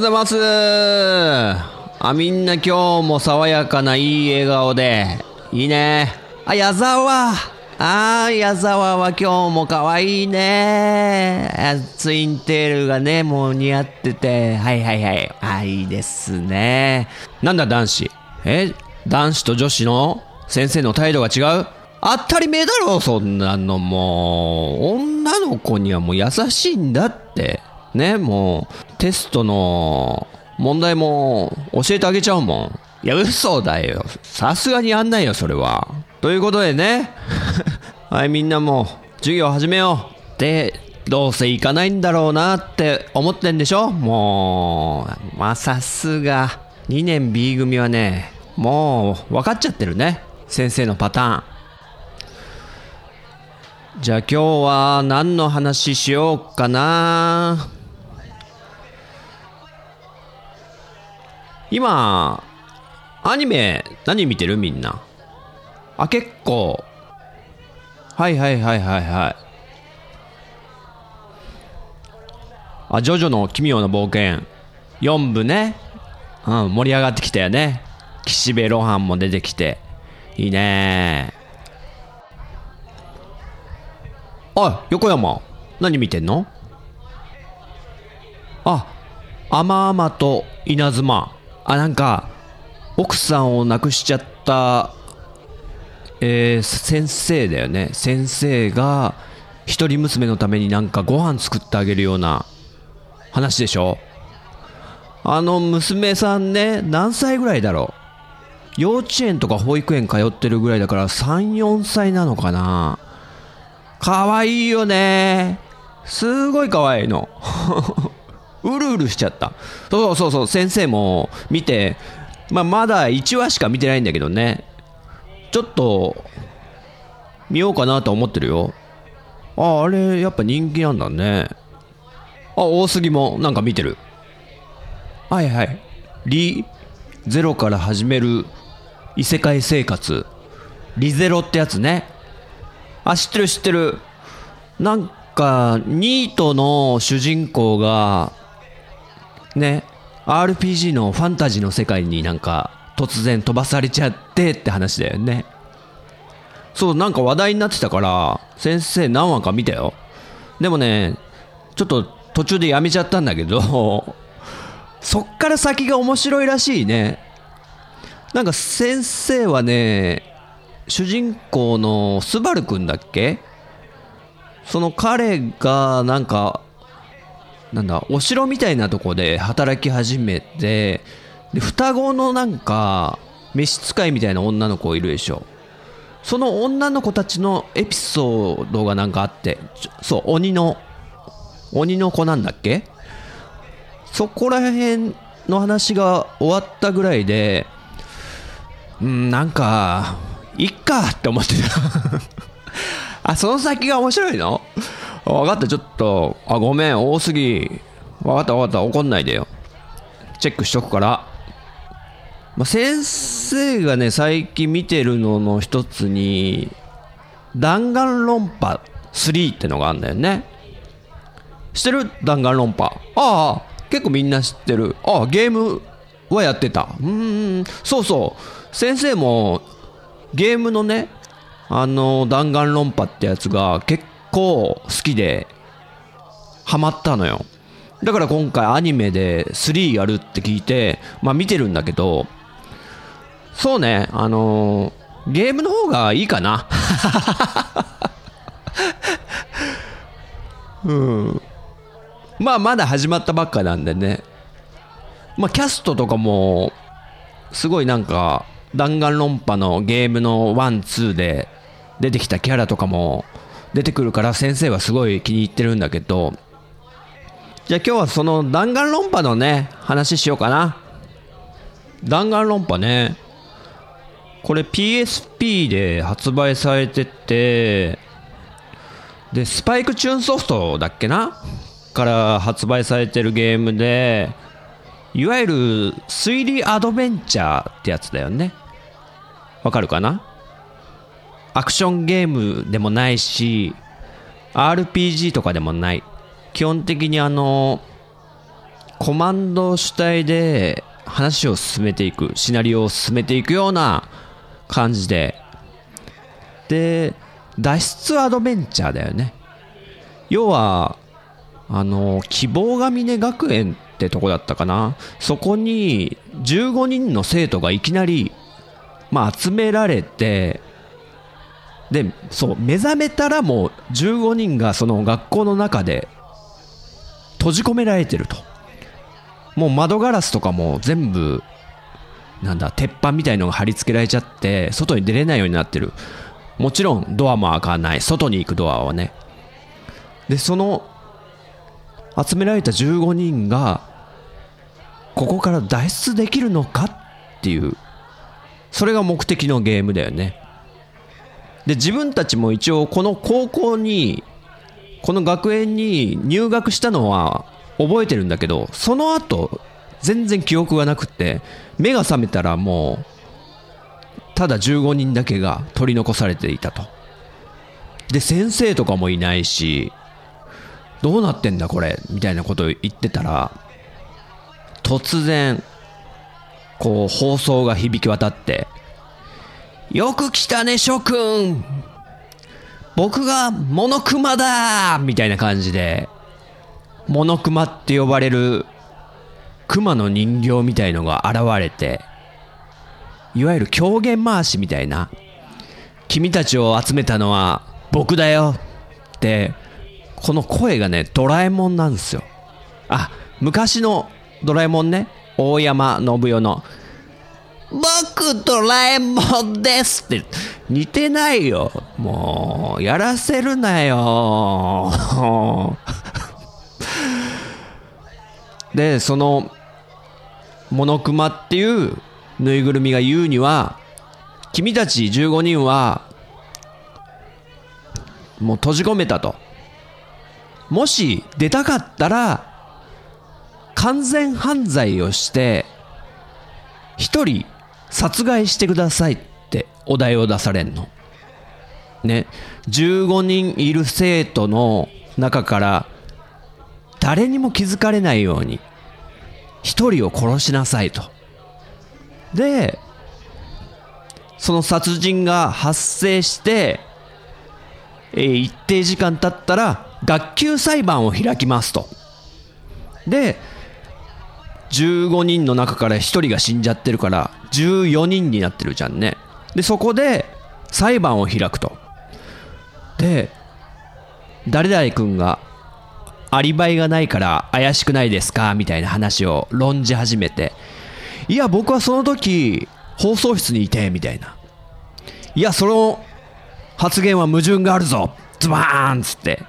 うございますあ、みんな今日も爽やかないい笑顔で、いいね。あ、矢沢あー、矢沢は今日も可愛いね。ツインテールがね、もう似合ってて。はいはいはい。あ、いいですね。なんだ男子？え男子と女子の？先生の態度が違う？当たり前だろ、そんなのもう。女の子にはもう優しいんだって。ね、もう、テストの問題も教えてあげちゃうもん。いや、嘘だよ。さすがにやんないよ、それは。ということでね。はい、みんなも、授業始めよう。で、どうせ行かないんだろうなって思ってんでしょ？もう、まあ、さすが、2年 B 組はね、もう、分かっちゃってるね。先生のパターン。じゃあ今日は何の話しようかな今、アニメ何見てる？みんな。あ、結構。はいはいはいはいはい。あ、ジョジョの奇妙な冒険。4部ね。うん、盛り上がってきたよね。岸辺露伴も出てきて。いいねあ、横山。何見てんの？あ、甘々と稲妻。あ、なんか、奥さんを亡くしちゃった、えー先生だよね。先生が、一人娘のためになんかご飯作ってあげるような話でしょあの娘さんね、何歳ぐらいだろう幼稚園とか保育園通ってるぐらいだから3、4歳なのかなかわいいよねすごいかわいいの。うるうるしちゃった。そうそうそう、先生も見て、まあ、まだ1話しか見てないんだけどね。ちょっと、見ようかなと思ってるよ。あ、あれ、やっぱ人気なんだね。あ、大杉もなんか見てる。はいはい。リ、ゼロから始める異世界生活。リゼロってやつね。あ、知ってる知ってる。なんか、ニートの主人公が、ね、RPG のファンタジーの世界になんか突然飛ばされちゃってって話だよね。そう、なんか話題になってたから、先生何話か見たよ。でもね、ちょっと途中でやめちゃったんだけど、そっから先が面白いらしいね。なんか先生はね、主人公のスバルくんだっけ？その彼がなんかなんだお城みたいなとこで働き始めてで双子のなんか召使いみたいな女の子いるでしょ。その女の子たちのエピソードがなんかあってそう鬼の鬼の子なんだっけ？そこら辺の話が終わったぐらいでうんなんかいっかって思ってた。あその先が面白いの？分かったちょっと。あごめん。多すぎ。分かった分かった。怒んないでよ。チェックしとくから、まあ、先生がね最近見てるのの一つに弾丸論破3ってのがあるんだよね。知ってる？弾丸論破。ああ結構みんな知ってる。ああゲームはやってた。うん。そうそう。先生もゲームのねあの弾丸論破ってやつが結構好きでハマったのよだから今回アニメで3やるって聞いて、まあ見てるんだけど、そうね、あのー、ゲームの方がいいかな。うん。まあまだ始まったばっかなんでね。まあキャストとかも、すごいなんか、弾丸論破のゲームの1、2で出てきたキャラとかも出てくるから先生はすごい気に入ってるんだけど、じゃあ今日はその弾丸論破のね、話しようかな。弾丸論破ね。これ PSP で発売されてて、で、スパイクチューンソフトだっけな？から発売されてるゲームで、いわゆる推理アドベンチャーってやつだよね。わかるかな？アクションゲームでもないし、RPG とかでもない。基本的にあの、コマンド主体で話を進めていく、シナリオを進めていくような感じで。で、脱出アドベンチャーだよね。要は、あの、希望が峰学園ってとこだったかな。そこに15人の生徒がいきなり、まあ集められて、で、そう、目覚めたらもう15人がその学校の中で閉じ込められてると。もう窓ガラスとかも全部、なんだ、鉄板みたいのが貼り付けられちゃって、外に出れないようになってる。もちろんドアも開かない。外に行くドアはね。で、その、集められた15人が、ここから脱出できるのかっていう、それが目的のゲームだよね。で、自分たちも一応この高校に、この学園に入学したのは覚えてるんだけど、その後、全然記憶がなくて、目が覚めたらもう、ただ15人だけが取り残されていたと。で、先生とかもいないし、どうなってんだこれ？みたいなことを言ってたら、突然、こう放送が響き渡って、よく来たね、諸君僕がモノクマだみたいな感じで、モノクマって呼ばれる熊の人形みたいのが現れて、いわゆる狂言回しみたいな、君たちを集めたのは僕だよって、この声がね、ドラえもんなんですよ。あ、昔のドラえもんね、大山信代の、僕ドラえもんですって似てないよ。もう、やらせるなよ。で、その、モノクマっていうぬいぐるみが言うには、君たち15人は、もう閉じ込めたと。もし出たかったら、完全犯罪をして、一人殺害してくださいってお題を出されんの。ね。15人いる生徒の中から誰にも気づかれないように一人を殺しなさいと。で、その殺人が発生して、えー、一定時間経ったら学級裁判を開きますと。で、15人の中から1人が死んじゃってるから14人になってるじゃんね。で、そこで裁判を開くと。で、誰々君がアリバイがないから怪しくないですか？みたいな話を論じ始めて、いや、僕はその時、放送室にいて、みたいな。いや、その発言は矛盾があるぞズバーンっつって。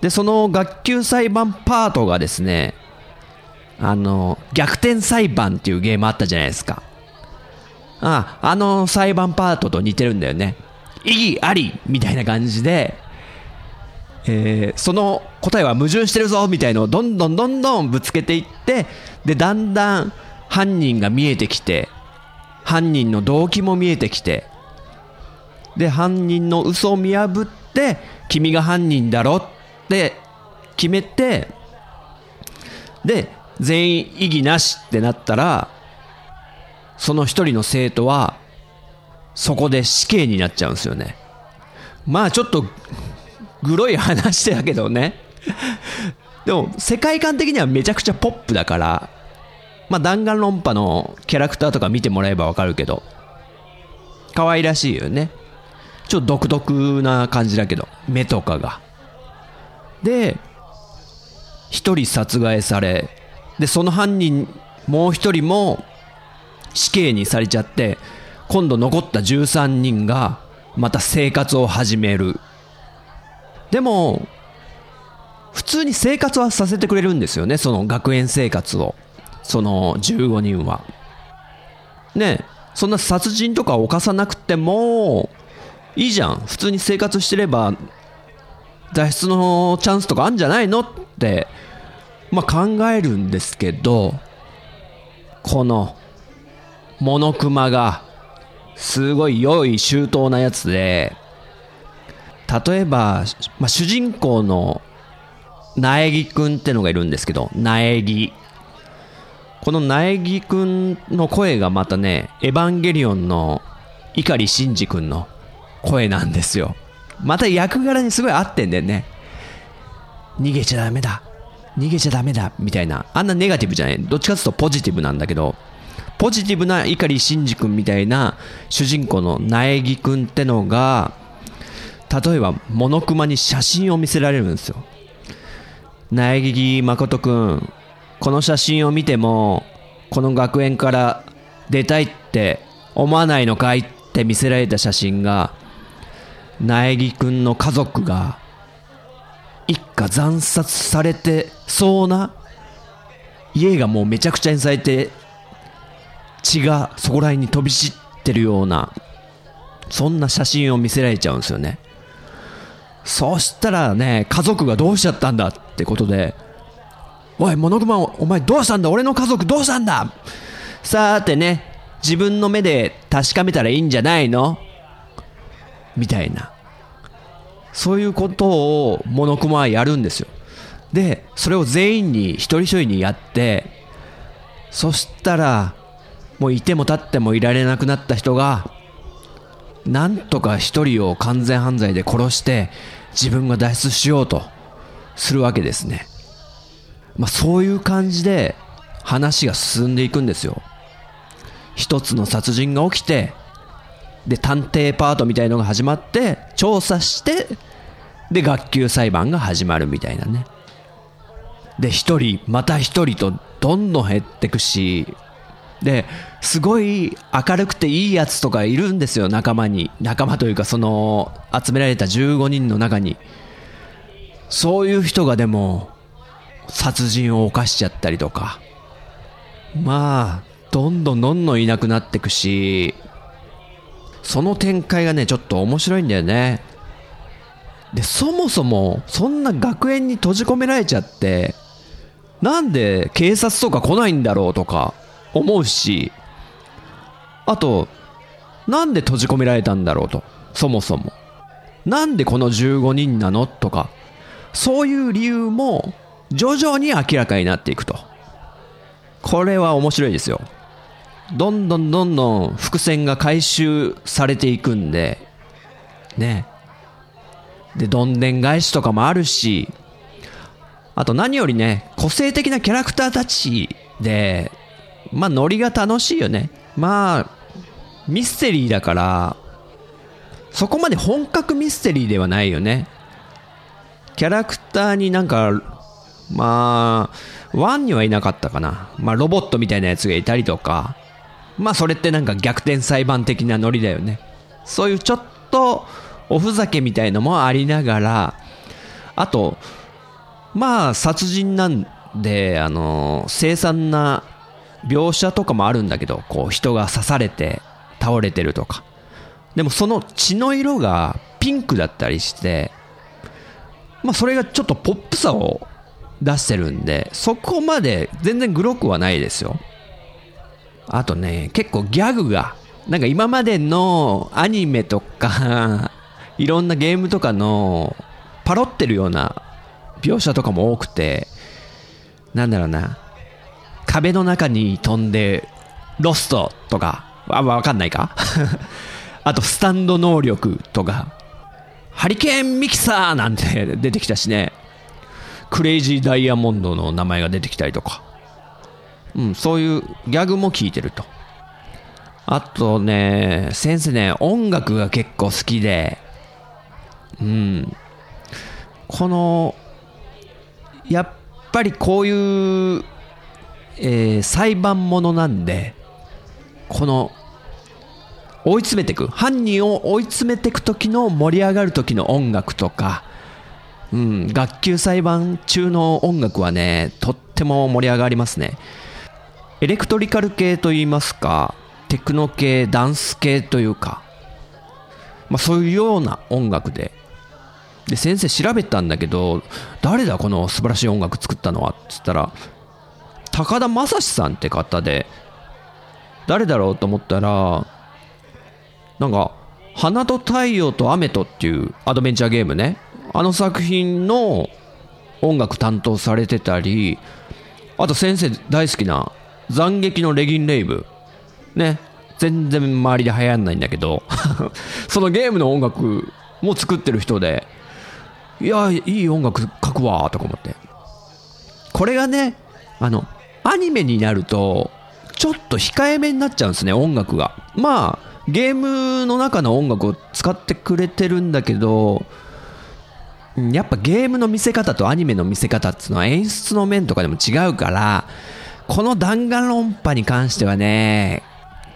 で、その学級裁判パートがですね、あの、逆転裁判っていうゲームあったじゃないですか。ああ、の裁判パートと似てるんだよね。異議ありみたいな感じで、えー、その答えは矛盾してるぞみたいのをどんどんどんどんぶつけていって、で、だんだん犯人が見えてきて、犯人の動機も見えてきて、で、犯人の嘘を見破って、君が犯人だろって決めて、で、全員異議なしってなったら、その一人の生徒は、そこで死刑になっちゃうんですよね。まあちょっと、グロい話だけどね。でも世界観的にはめちゃくちゃポップだからまあ弾丸論破のキャラクターとか見てもらえばわかるけど可愛らしいよねちょっと独特な感じだけど目とかがで一人殺害されでその犯人もう一人も死刑にされちゃって今度残った13人がまた生活を始める。でも普通に生活はさせてくれるんですよねその学園生活を。その15人は。ねそんな殺人とか犯さなくてもいいじゃん。普通に生活してれば脱出のチャンスとかあるんじゃないの？ってまあ考えるんですけどこのモノクマがすごい良い周到なやつで例えば、まあ、主人公の苗木くんってのがいるんですけど苗木。この苗木くんの声がまたねエヴァンゲリオンの碇シンジくんの声なんですよ。また役柄にすごい合ってんだよね。逃げちゃダメだ。逃げちゃダメだ。みたいな。あんなネガティブじゃない。どっちかっていうとポジティブなんだけど。ポジティブな碇シンジ君みたいな主人公の苗木君ってのが例えばモノクマに写真を見せられるんですよ。苗木誠君この写真を見てもこの学園から出たいって思わないのかいって見せられた写真が苗木君の家族が一家惨殺されてそうな家がもうめちゃくちゃにされて血がそこら辺に飛び散ってるようなそんな写真を見せられちゃうんですよね。そしたらね家族がどうしちゃったんだってことでおいモノクマお前どうしたんだ？俺の家族どうしたんだ？さーてね自分の目で確かめたらいいんじゃないの？みたいな。そういうことをモノクマはやるんですよ。でそれを全員に一人一人にやってそしたらもういても立ってもいられなくなった人がなんとか一人を完全犯罪で殺して自分が脱出しようとするわけですね、まあ、そういう感じで話が進んでいくんですよ。一つの殺人が起きてで探偵パートみたいのが始まって調査してで学級裁判が始まるみたいなね。で一人また一人とどんどん減ってくしですごい明るくていいやつとかいるんですよ仲間に。仲間というかその集められた15人の中に。そういう人がでも殺人を犯しちゃったりとか。まあどんどんどんどんいなくなっていくしその展開がねちょっと面白いんだよね。でそもそもそんな学園に閉じ込められちゃってなんで警察とか来ないんだろうとか。思うしあとなんで閉じ込められたんだろうとそもそも。なんでこの15人なのとかそういう理由も徐々に明らかになっていくと。これは面白いですよ。どんどんどんどん伏線が回収されていくんでね。でどんでん返しとかもあるしあと何よりね個性的なキャラクターたちでまあノリが楽しいよね。まあミステリーだからそこまで本格ミステリーではないよね。キャラクターになんかまあワンにはいなかったかな。まあロボットみたいなやつがいたりとか。まあそれってなんか逆転裁判的なノリだよね。そういうちょっとおふざけみたいのもありながらあとまあ殺人なんであの凄惨な描写とかもあるんだけどこう人が刺されて倒れてるとか。でもその血の色がピンクだったりしてまあそれがちょっとポップさを出してるんでそこまで全然グロくはないですよ。あとね結構ギャグがなんか今までのアニメとか いろんなゲームとかのパロってるような描写とかも多くてなんだろうな。壁の中に飛んでロストとかあわかんないか？あとスタンド能力とかハリケーンミキサーなんて出てきたしねクレイジーダイヤモンドの名前が出てきたりとか、うん、そういうギャグも聞いてると。あとね、先生ね、音楽が結構好きで、うん。この、やっぱりこういう、えー、裁判ものなんで、この、追い詰めていく。犯人を追い詰めていく時の盛り上がる時の音楽とか、うん、学級裁判中の音楽はね、とっても盛り上がりますね。エレクトリカル系といいますか、テクノ系、ダンス系というか、まあ、そういうような音楽で、で、先生調べたんだけど、誰だこの素晴らしい音楽作ったのは？っつったら、高田正史さんって方で、誰だろうと思ったら、なんか、花と太陽と雨とっていうアドベンチャーゲームね。あの作品の音楽担当されてたり、あと先生大好きな斬撃のレギンレイブ。ね。全然周りで流行んないんだけど そのゲームの音楽も作ってる人で、いや、いい音楽書くわ、とか思って。これがね、あの、アニメになると、ちょっと控えめになっちゃうんですね、音楽が。まあ、ゲームの中の音楽を使ってくれてるんだけど、やっぱゲームの見せ方とアニメの見せ方っていうのは演出の面とかでも違うから、この弾丸論破に関してはね、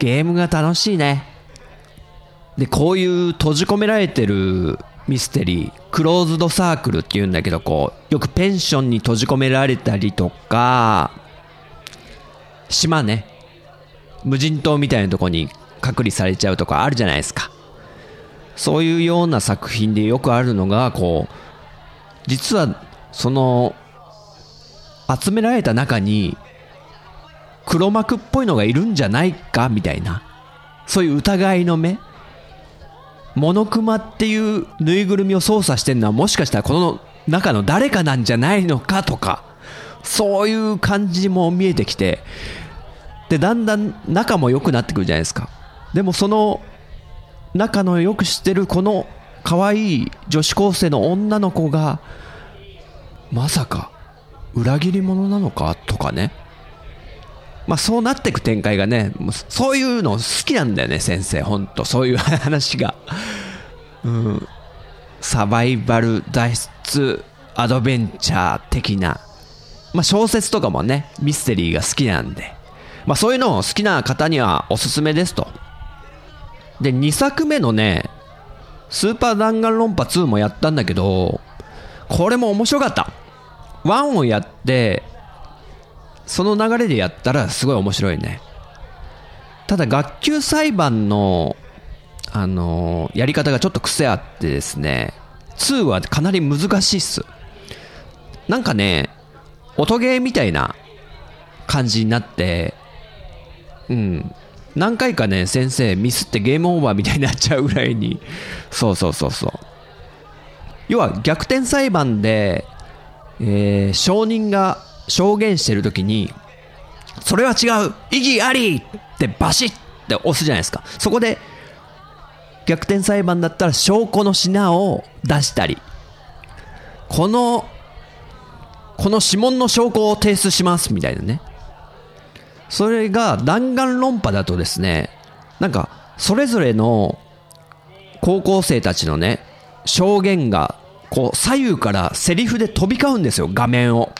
ゲームが楽しいね。で、こういう閉じ込められてるミステリー、クローズドサークルっていうんだけど、こう、よくペンションに閉じ込められたりとか、島ね、無人島みたいなとこに隔離されちゃうとかあるじゃないですか。そういうような作品でよくあるのが、こう、実は、その、集められた中に、黒幕っぽいのがいるんじゃないかみたいな。そういう疑いの目。モノクマっていうぬいぐるみを操作してるのはもしかしたらこの中の誰かなんじゃないのかとか、そういう感じも見えてきて、で、だんだん仲も良くなってくるじゃないですか。でもその仲のよく知ってるこの可愛い女子高生の女の子がまさか裏切り者なのかとかね。まあそうなってく展開がねそういうの好きなんだよね先生。ほんとそういう話が。うん。サバイバル脱出アドベンチャー的な。まあ小説とかもねミステリーが好きなんで。まあそういうのを好きな方にはおすすめですとで、2作目のね、スーパー弾丸論破2もやったんだけど、これも面白かった。1をやって、その流れでやったらすごい面白いね。ただ学級裁判の、あのー、やり方がちょっと癖あってですね、2はかなり難しいっす。なんかね、音ゲーみたいな感じになって、うん。何回かね、先生ミスってゲームオーバーみたいになっちゃうぐらいに、そうそうそうそう。要は逆転裁判で、えー、証人が証言してる時に、それは違う異議ありってバシッって押すじゃないですか。そこで、逆転裁判だったら証拠の品を出したり、この、この指紋の証拠を提出しますみたいなね。それが弾丸論破だとですね、なんか、それぞれの高校生たちのね、証言が、こう、左右からセリフで飛び交うんですよ、画面を。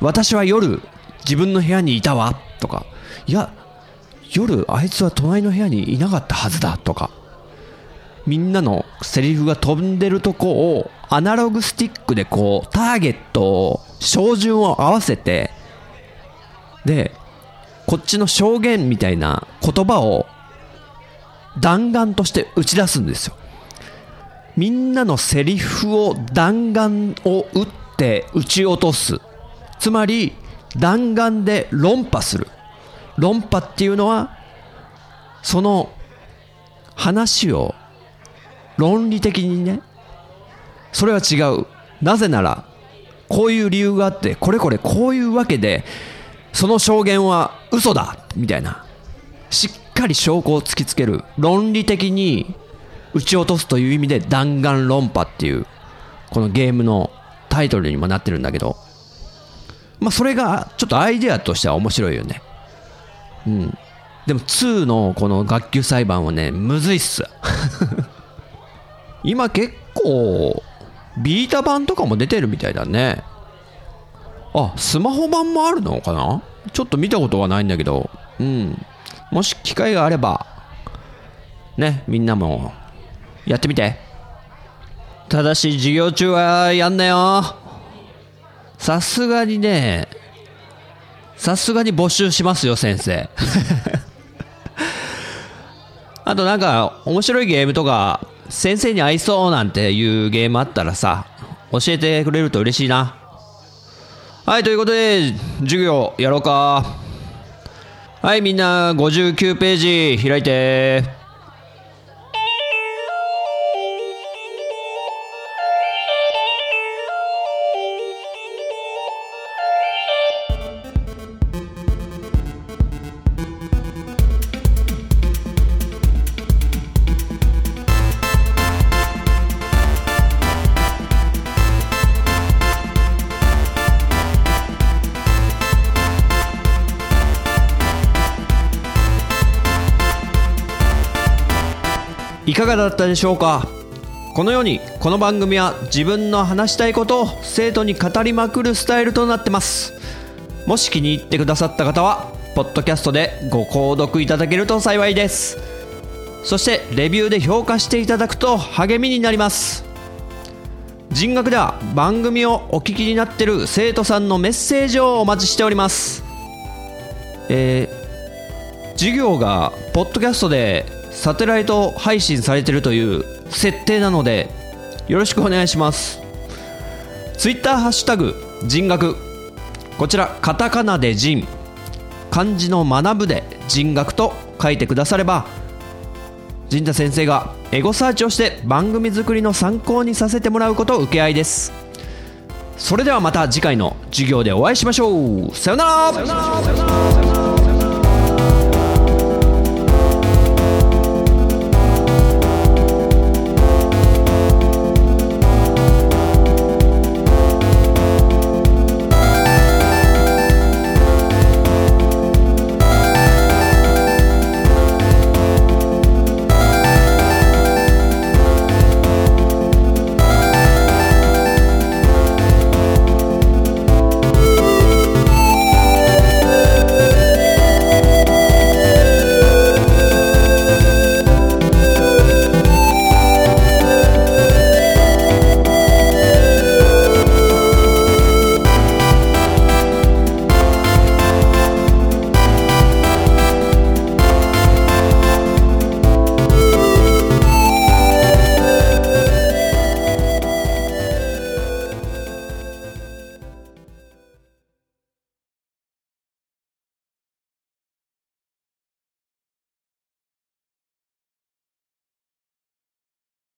私は夜、自分の部屋にいたわ、とか。いや、夜、あいつは隣の部屋にいなかったはずだ、とか。みんなのセリフが飛んでるとこを、アナログスティックでこう、ターゲットを、照準を合わせて、で、こっちの証言みたいな言葉を弾丸として打ち出すんですよ。みんなのセリフを弾丸を打って撃ち落とす。つまり弾丸で論破する。論破っていうのはその話を論理的にね、それは違う。なぜなら、こういう理由があって、これこれこういうわけで、その証言は嘘だみたいな。しっかり証拠を突きつける。論理的に撃ち落とすという意味で弾丸論破っていう、このゲームのタイトルにもなってるんだけどまあそれがちょっとアイデアとしては面白いよねうんでも2のこの学級裁判はねむずいっす 今結構ビータ版とかも出てるみたいだねあスマホ版もあるのかな？ちょっと見たことはないんだけど。うん。もし機会があればねみんなもやってみて。ただし授業中はやんなよ。さすがにねさすがに募集しますよ先生。あとなんか面白いゲームとか先生に合いそうなんていうゲームあったらさ教えてくれると嬉しいな。はいということで授業やろうか。はいみんな59ページ開いて。いかがだったでしょうか？このようにこの番組は自分の話したいことを生徒に語りまくるスタイルとなってます。もし気に入ってくださった方はポッドキャストでご購読いただけると幸いです。そしてレビューで評価していただくと励みになります。人学では番組をお聞きになってる生徒さんのメッセージをお待ちしております。えー、授業がポッドキャストでサテライト配信されてるという設定なのでよろしくお願いします。ツイッターハッシュタグ人学。こちらカタカナで人。漢字の学ぶで人学と書いてくだされば陣田先生がエゴサーチをして番組作りの参考にさせてもらうこと受け合いです。それではまた次回の授業でお会いしましょう。さよなら。